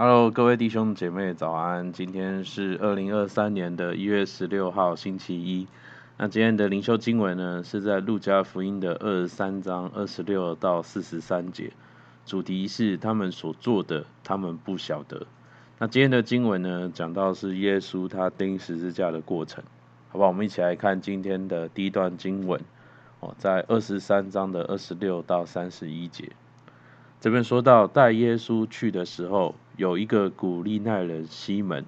Hello，各位弟兄姐妹早安！今天是二零二三年的一月十六号，星期一。那今天的灵修经文呢，是在路加福音的二十三章二十六到四十三节，主题是他们所做的，他们不晓得。那今天的经文呢，讲到是耶稣他钉十字架的过程，好不好？我们一起来看今天的第一段经文哦，在二十三章的二十六到三十一节。这边说到带耶稣去的时候，有一个古利奈人西门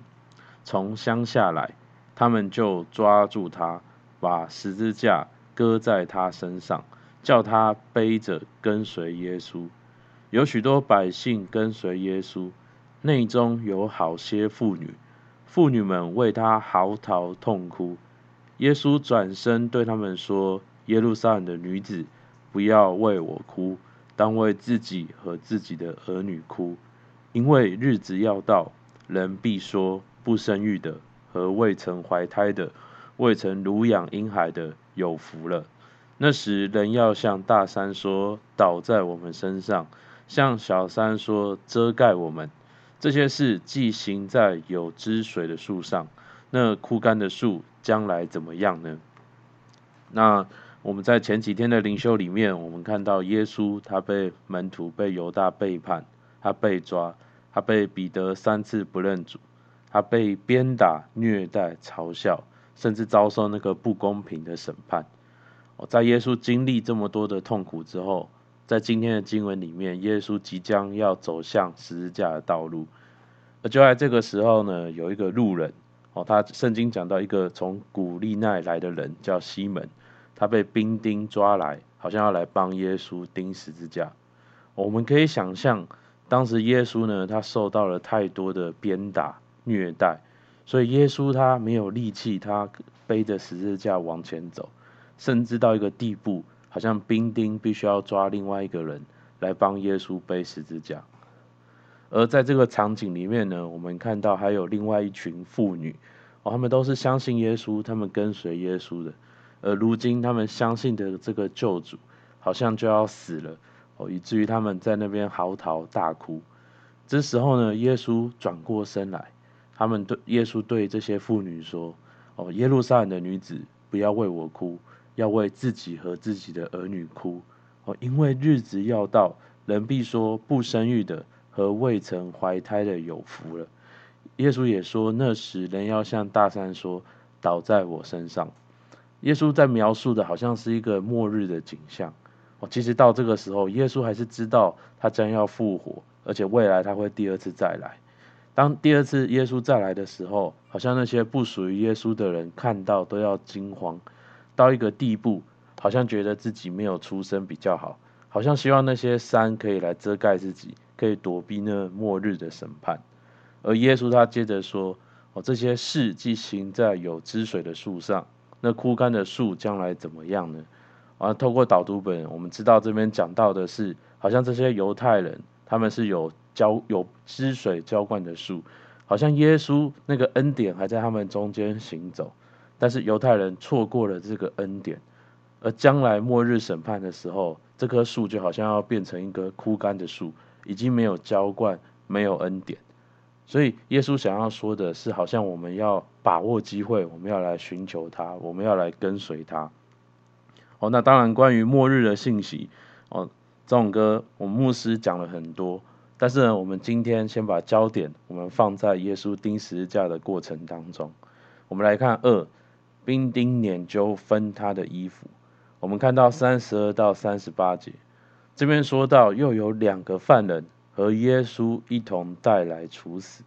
从乡下来，他们就抓住他，把十字架搁在他身上，叫他背着跟随耶稣。有许多百姓跟随耶稣，内中有好些妇女，妇女们为他嚎啕痛哭。耶稣转身对他们说：“耶路撒冷的女子，不要为我哭。”当为自己和自己的儿女哭，因为日子要到，人必说不生育的和未曾怀胎的、未曾乳养婴孩的有福了。那时人要向大山说，倒在我们身上；向小山说，遮盖我们。这些事既行在有汁水的树上，那枯干的树将来怎么样呢？那。我们在前几天的灵修里面，我们看到耶稣他被门徒被犹大背叛，他被抓，他被彼得三次不认主，他被鞭打、虐待、嘲笑，甚至遭受那个不公平的审判。哦，在耶稣经历这么多的痛苦之后，在今天的经文里面，耶稣即将要走向十字架的道路。而就在这个时候呢，有一个路人，哦，他圣经讲到一个从古利奈来的人叫西门。他被兵丁抓来，好像要来帮耶稣钉十字架。我们可以想象，当时耶稣呢，他受到了太多的鞭打、虐待，所以耶稣他没有力气，他背着十字架往前走，甚至到一个地步，好像兵丁必须要抓另外一个人来帮耶稣背十字架。而在这个场景里面呢，我们看到还有另外一群妇女，哦，他们都是相信耶稣，他们跟随耶稣的。而如今，他们相信的这个救主好像就要死了哦，以至于他们在那边嚎啕大哭。这时候呢，耶稣转过身来，他们对耶稣对这些妇女说：“哦，耶路撒冷的女子，不要为我哭，要为自己和自己的儿女哭哦，因为日子要到，人必说不生育的和未曾怀胎的有福了。”耶稣也说：“那时人要向大山说，倒在我身上。”耶稣在描述的好像是一个末日的景象哦，其实到这个时候，耶稣还是知道他将要复活，而且未来他会第二次再来。当第二次耶稣再来的时候，好像那些不属于耶稣的人看到都要惊慌，到一个地步，好像觉得自己没有出生比较好，好像希望那些山可以来遮盖自己，可以躲避那末日的审判。而耶稣他接着说：“哦，这些事既行在有汁水的树上。”那枯干的树将来怎么样呢？啊，透过导读本，我们知道这边讲到的是，好像这些犹太人他们是有浇有汁水浇灌的树，好像耶稣那个恩典还在他们中间行走，但是犹太人错过了这个恩典，而将来末日审判的时候，这棵树就好像要变成一棵枯干的树，已经没有浇灌，没有恩典。所以耶稣想要说的是，好像我们要把握机会，我们要来寻求他，我们要来跟随他。哦，那当然，关于末日的信息，哦，这种歌我们牧师讲了很多，但是呢，我们今天先把焦点我们放在耶稣钉十字架的过程当中。我们来看二，兵丁拈阄分他的衣服。我们看到三十二到三十八节，这边说到又有两个犯人。和耶稣一同带来处死，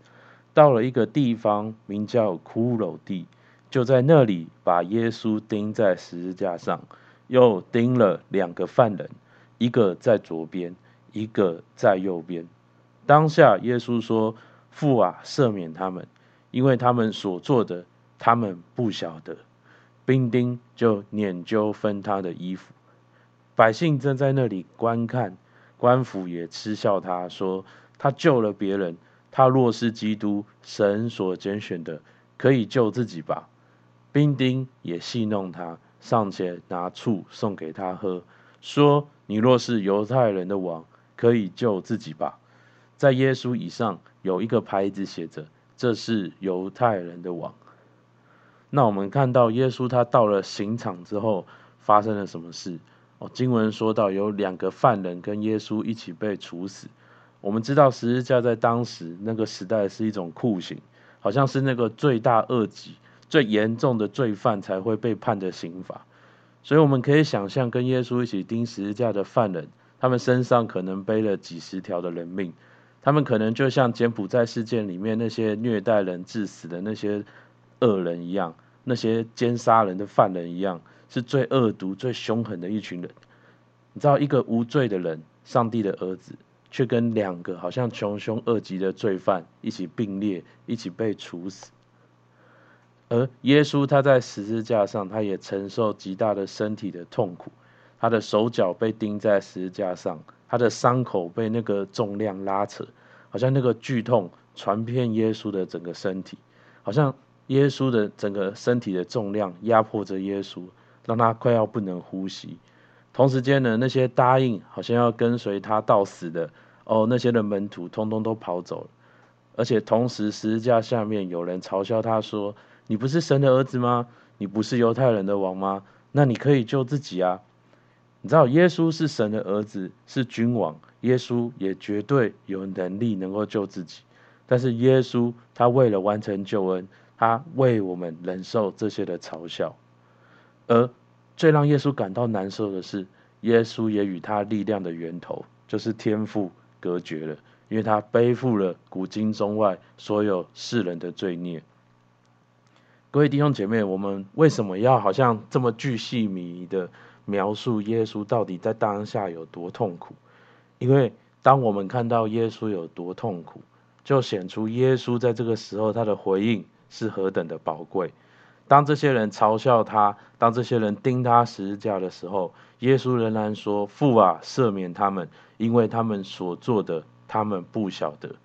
到了一个地方，名叫骷髅地，就在那里把耶稣钉在十字架上，又钉了两个犯人，一个在左边，一个在右边。当下耶稣说：“父啊，赦免他们，因为他们所做的，他们不晓得。”兵丁就拈阄分他的衣服，百姓正在那里观看。官府也嗤笑他说：“他救了别人，他若是基督，神所拣选的，可以救自己吧。”兵丁也戏弄他，上前拿醋送给他喝，说：“你若是犹太人的王，可以救自己吧。”在耶稣以上有一个牌子写着：“这是犹太人的王。”那我们看到耶稣他到了刑场之后发生了什么事？哦，经文说到有两个犯人跟耶稣一起被处死。我们知道十字架在当时那个时代是一种酷刑，好像是那个罪大恶极、最严重的罪犯才会被判的刑罚。所以我们可以想象，跟耶稣一起钉十字架的犯人，他们身上可能背了几十条的人命，他们可能就像柬埔寨事件里面那些虐待人致死的那些恶人一样。那些奸杀人的犯人一样，是最恶毒、最凶狠的一群人。你知道，一个无罪的人，上帝的儿子，却跟两个好像穷凶恶极的罪犯一起并列，一起被处死。而耶稣他在十字架上，他也承受极大的身体的痛苦，他的手脚被钉在十字架上，他的伤口被那个重量拉扯，好像那个剧痛传遍耶稣的整个身体，好像。耶稣的整个身体的重量压迫着耶稣，让他快要不能呼吸。同时间呢，那些答应好像要跟随他到死的哦，那些的门徒通通都跑走了。而且同时，十字架下面有人嘲笑他说：“你不是神的儿子吗？你不是犹太人的王吗？那你可以救自己啊！”你知道，耶稣是神的儿子，是君王，耶稣也绝对有能力能够救自己。但是耶稣他为了完成救恩。他为我们忍受这些的嘲笑，而最让耶稣感到难受的是，耶稣也与他力量的源头，就是天父隔绝了，因为他背负了古今中外所有世人的罪孽。各位弟兄姐妹，我们为什么要好像这么巨细靡的描述耶稣到底在当下有多痛苦？因为当我们看到耶稣有多痛苦，就显出耶稣在这个时候他的回应。是何等的宝贵！当这些人嘲笑他，当这些人钉他十字架的时候，耶稣仍然说：“父啊，赦免他们，因为他们所做的，他们不晓得。”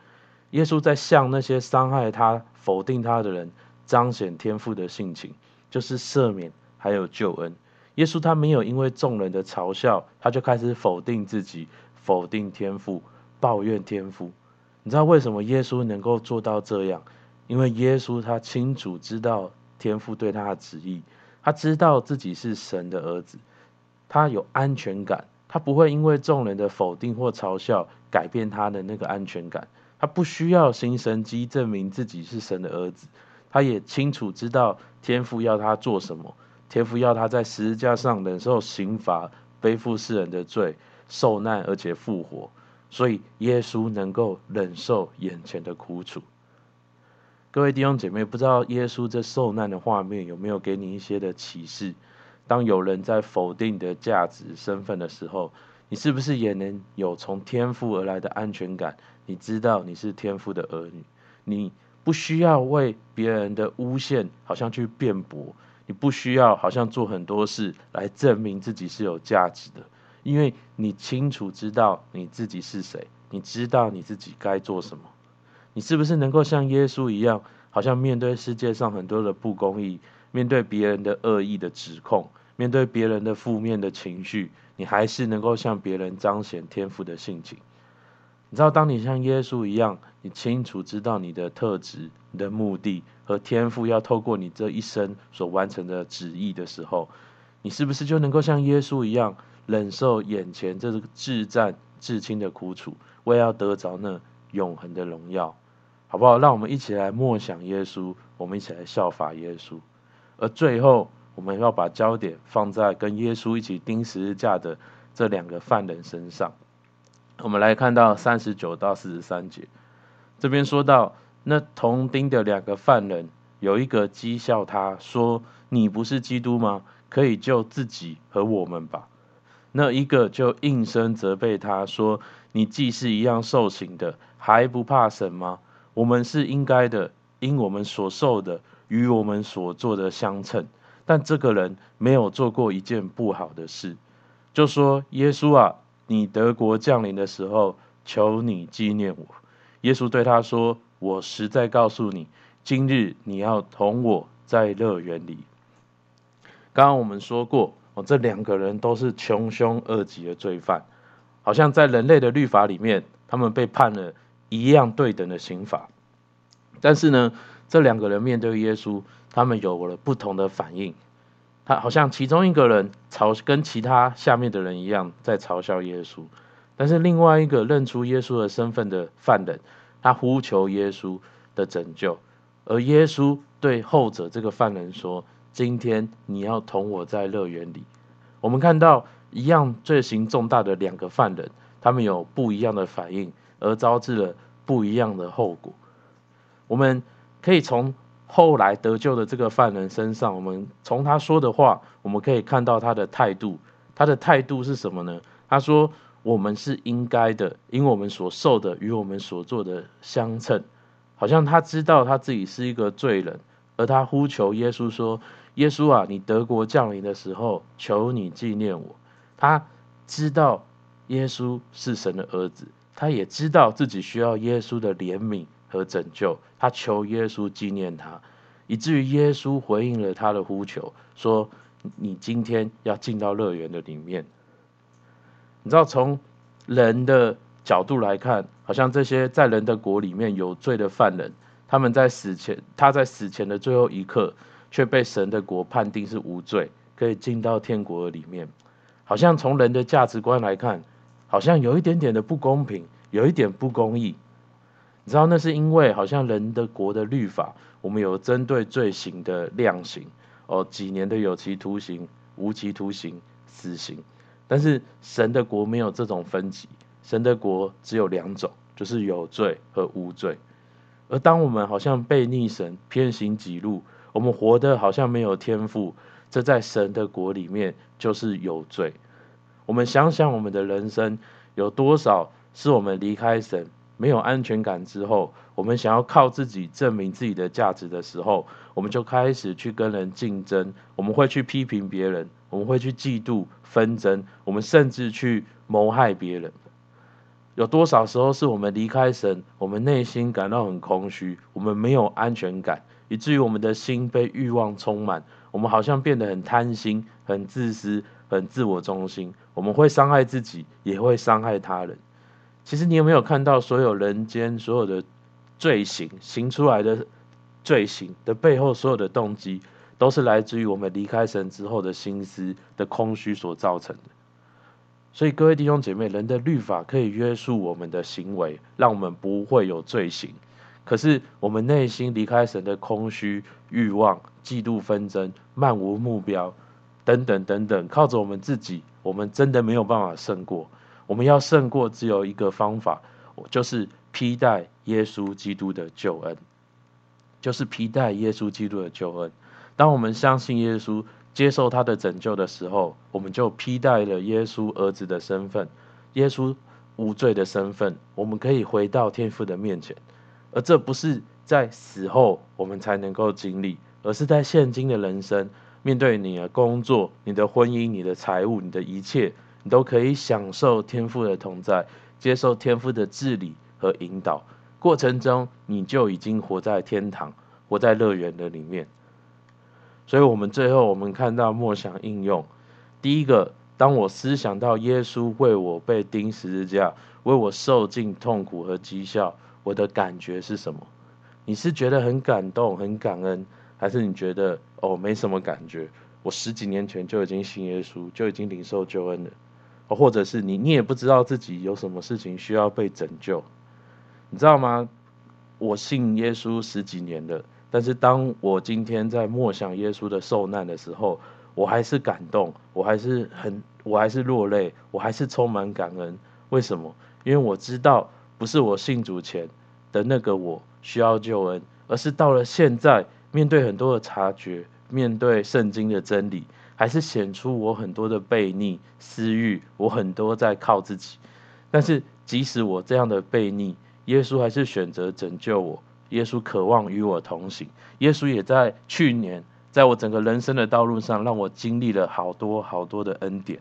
耶稣在向那些伤害他、否定他的人彰显天父的性情，就是赦免还有救恩。耶稣他没有因为众人的嘲笑，他就开始否定自己、否定天父、抱怨天父。你知道为什么耶稣能够做到这样？因为耶稣他清楚知道天父对他的旨意，他知道自己是神的儿子，他有安全感，他不会因为众人的否定或嘲笑改变他的那个安全感，他不需要行神机证明自己是神的儿子，他也清楚知道天父要他做什么，天父要他在十字架上忍受刑罚，背负世人的罪，受难而且复活，所以耶稣能够忍受眼前的苦楚。各位弟兄姐妹，不知道耶稣这受难的画面有没有给你一些的启示？当有人在否定你的价值、身份的时候，你是不是也能有从天父而来的安全感？你知道你是天父的儿女，你不需要为别人的诬陷好像去辩驳，你不需要好像做很多事来证明自己是有价值的，因为你清楚知道你自己是谁，你知道你自己该做什么。你是不是能够像耶稣一样，好像面对世界上很多的不公义，面对别人的恶意的指控，面对别人的负面的情绪，你还是能够向别人彰显天赋的性情？你知道，当你像耶稣一样，你清楚知道你的特质、你的目的和天赋要透过你这一生所完成的旨意的时候，你是不是就能够像耶稣一样，忍受眼前这个至战至轻的苦楚，为要得着那永恒的荣耀？好不好？让我们一起来默想耶稣，我们一起来效法耶稣。而最后，我们要把焦点放在跟耶稣一起钉十字架的这两个犯人身上。我们来看到三十九到四十三节，这边说到，那同钉的两个犯人，有一个讥笑他说：“你不是基督吗？可以救自己和我们吧。”那一个就应声责备他说：“你既是一样受刑的，还不怕神吗？”我们是应该的，因我们所受的与我们所做的相称。但这个人没有做过一件不好的事，就说：“耶稣啊，你得国降临的时候，求你纪念我。”耶稣对他说：“我实在告诉你，今日你要同我在乐园里。”刚刚我们说过，哦，这两个人都是穷凶恶极的罪犯，好像在人类的律法里面，他们被判了。一样对等的刑罚。但是呢，这两个人面对耶稣，他们有了不同的反应。他好像其中一个人嘲跟其他下面的人一样在嘲笑耶稣，但是另外一个认出耶稣的身份的犯人，他呼求耶稣的拯救，而耶稣对后者这个犯人说：“今天你要同我在乐园里。”我们看到一样罪行重大的两个犯人，他们有不一样的反应，而招致了不一样的后果。我们可以从后来得救的这个犯人身上，我们从他说的话，我们可以看到他的态度。他的态度是什么呢？他说：“我们是应该的，因为我们所受的与我们所做的相称。”好像他知道他自己是一个罪人，而他呼求耶稣说：“耶稣啊，你德国降临的时候，求你纪念我。”他知道耶稣是神的儿子，他也知道自己需要耶稣的怜悯。和拯救，他求耶稣纪念他，以至于耶稣回应了他的呼求，说：“你今天要进到乐园的里面。”你知道，从人的角度来看，好像这些在人的国里面有罪的犯人，他们在死前，他在死前的最后一刻，却被神的国判定是无罪，可以进到天国里面。好像从人的价值观来看，好像有一点点的不公平，有一点不公义。你知道那是因为好像人的国的律法，我们有针对罪行的量刑哦，几年的有期徒刑、无期徒刑、死刑。但是神的国没有这种分级，神的国只有两种，就是有罪和无罪。而当我们好像被逆神、偏行己路，我们活得好像没有天赋，这在神的国里面就是有罪。我们想想我们的人生有多少是我们离开神，没有安全感之后，我们想要靠自己证明自己的价值的时候，我们就开始去跟人竞争，我们会去批评别人，我们会去嫉妒纷争，我们甚至去谋害别人。有多少时候是我们离开神，我们内心感到很空虚，我们没有安全感，以至于我们的心被欲望充满，我们好像变得很贪心、很自私、很自我中心，我们会伤害自己，也会伤害他人。其实你有没有看到，所有人间所有的罪行行出来的罪行的背后，所有的动机，都是来自于我们离开神之后的心思的空虚所造成的。所以各位弟兄姐妹，人的律法可以约束我们的行为，让我们不会有罪行。可是我们内心离开神的空虚、欲望、嫉妒、纷争、漫无目标等等等等，靠着我们自己，我们真的没有办法胜过。我们要胜过，只有一个方法，就是披戴耶稣基督的救恩，就是披戴耶稣基督的救恩。当我们相信耶稣，接受他的拯救的时候，我们就披戴了耶稣儿子的身份，耶稣无罪的身份，我们可以回到天父的面前。而这不是在死后我们才能够经历，而是在现今的人生，面对你的工作、你的婚姻、你的财务、你的一切。你都可以享受天赋的同在，接受天赋的治理和引导，过程中你就已经活在天堂，活在乐园的里面。所以，我们最后我们看到默想应用，第一个，当我思想到耶稣为我被钉十字架，为我受尽痛苦和讥笑，我的感觉是什么？你是觉得很感动、很感恩，还是你觉得哦没什么感觉？我十几年前就已经信耶稣，就已经领受救恩了。或者是你，你也不知道自己有什么事情需要被拯救，你知道吗？我信耶稣十几年了，但是当我今天在默想耶稣的受难的时候，我还是感动，我还是很，我还是落泪，我还是充满感恩。为什么？因为我知道，不是我信主前的那个我需要救恩，而是到了现在，面对很多的察觉，面对圣经的真理。还是显出我很多的悖逆私欲，我很多在靠自己。但是即使我这样的悖逆，耶稣还是选择拯救我。耶稣渴望与我同行。耶稣也在去年，在我整个人生的道路上，让我经历了好多好多的恩典。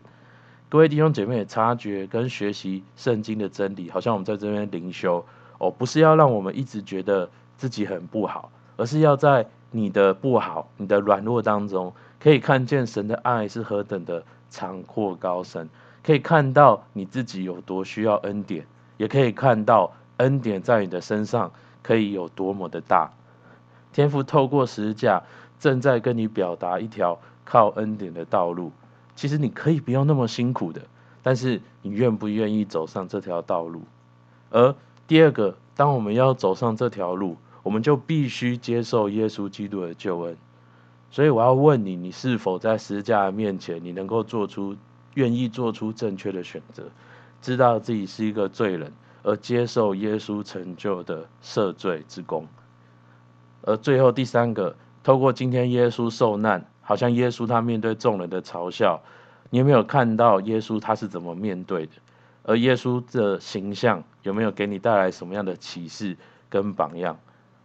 各位弟兄姐妹也，察觉跟学习圣经的真理，好像我们在这边灵修哦，不是要让我们一直觉得自己很不好，而是要在你的不好、你的软弱当中。可以看见神的爱是何等的长阔高深，可以看到你自己有多需要恩典，也可以看到恩典在你的身上可以有多么的大。天父透过十字架正在跟你表达一条靠恩典的道路。其实你可以不用那么辛苦的，但是你愿不愿意走上这条道路？而第二个，当我们要走上这条路，我们就必须接受耶稣基督的救恩。所以我要问你，你是否在十字架面前，你能够做出愿意做出正确的选择，知道自己是一个罪人，而接受耶稣成就的赦罪之功？而最后第三个，透过今天耶稣受难。好像耶稣他面对众人的嘲笑，你有没有看到耶稣他是怎么面对的？而耶稣的形象有没有给你带来什么样的启示跟榜样？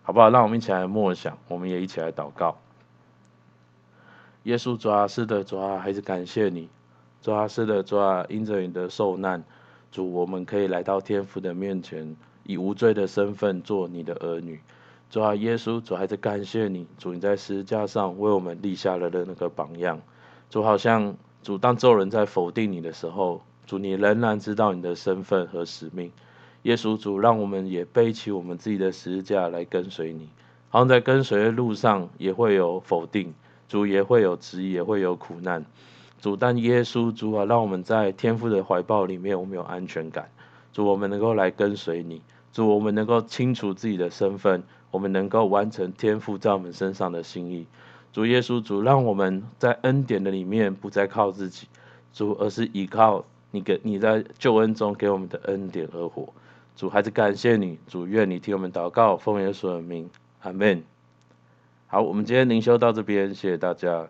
好不好？让我们一起来默想，我们也一起来祷告。耶稣主啊，是的主啊，还是感谢你，主啊，是的主啊，因着你的受难，主我们可以来到天父的面前，以无罪的身份做你的儿女。主啊，耶稣，主还是感谢你，主你在十字架上为我们立下了的那个榜样。主好像主当众人在否定你的时候，主你仍然知道你的身份和使命。耶稣主，让我们也背起我们自己的十字架来跟随你。好像在跟随的路上也会有否定，主也会有质疑，也会有苦难。主但耶稣主啊，让我们在天父的怀抱里面，我们有安全感。主我们能够来跟随你，主我们能够清楚自己的身份。我们能够完成天父在我们身上的心意，主耶稣主，让我们在恩典的里面不再靠自己，主，而是依靠你给你在救恩中给我们的恩典而活。主，还是感谢你，主，愿你替我们祷告，奉耶稣的名，阿门。好，我们今天灵修到这边，谢谢大家。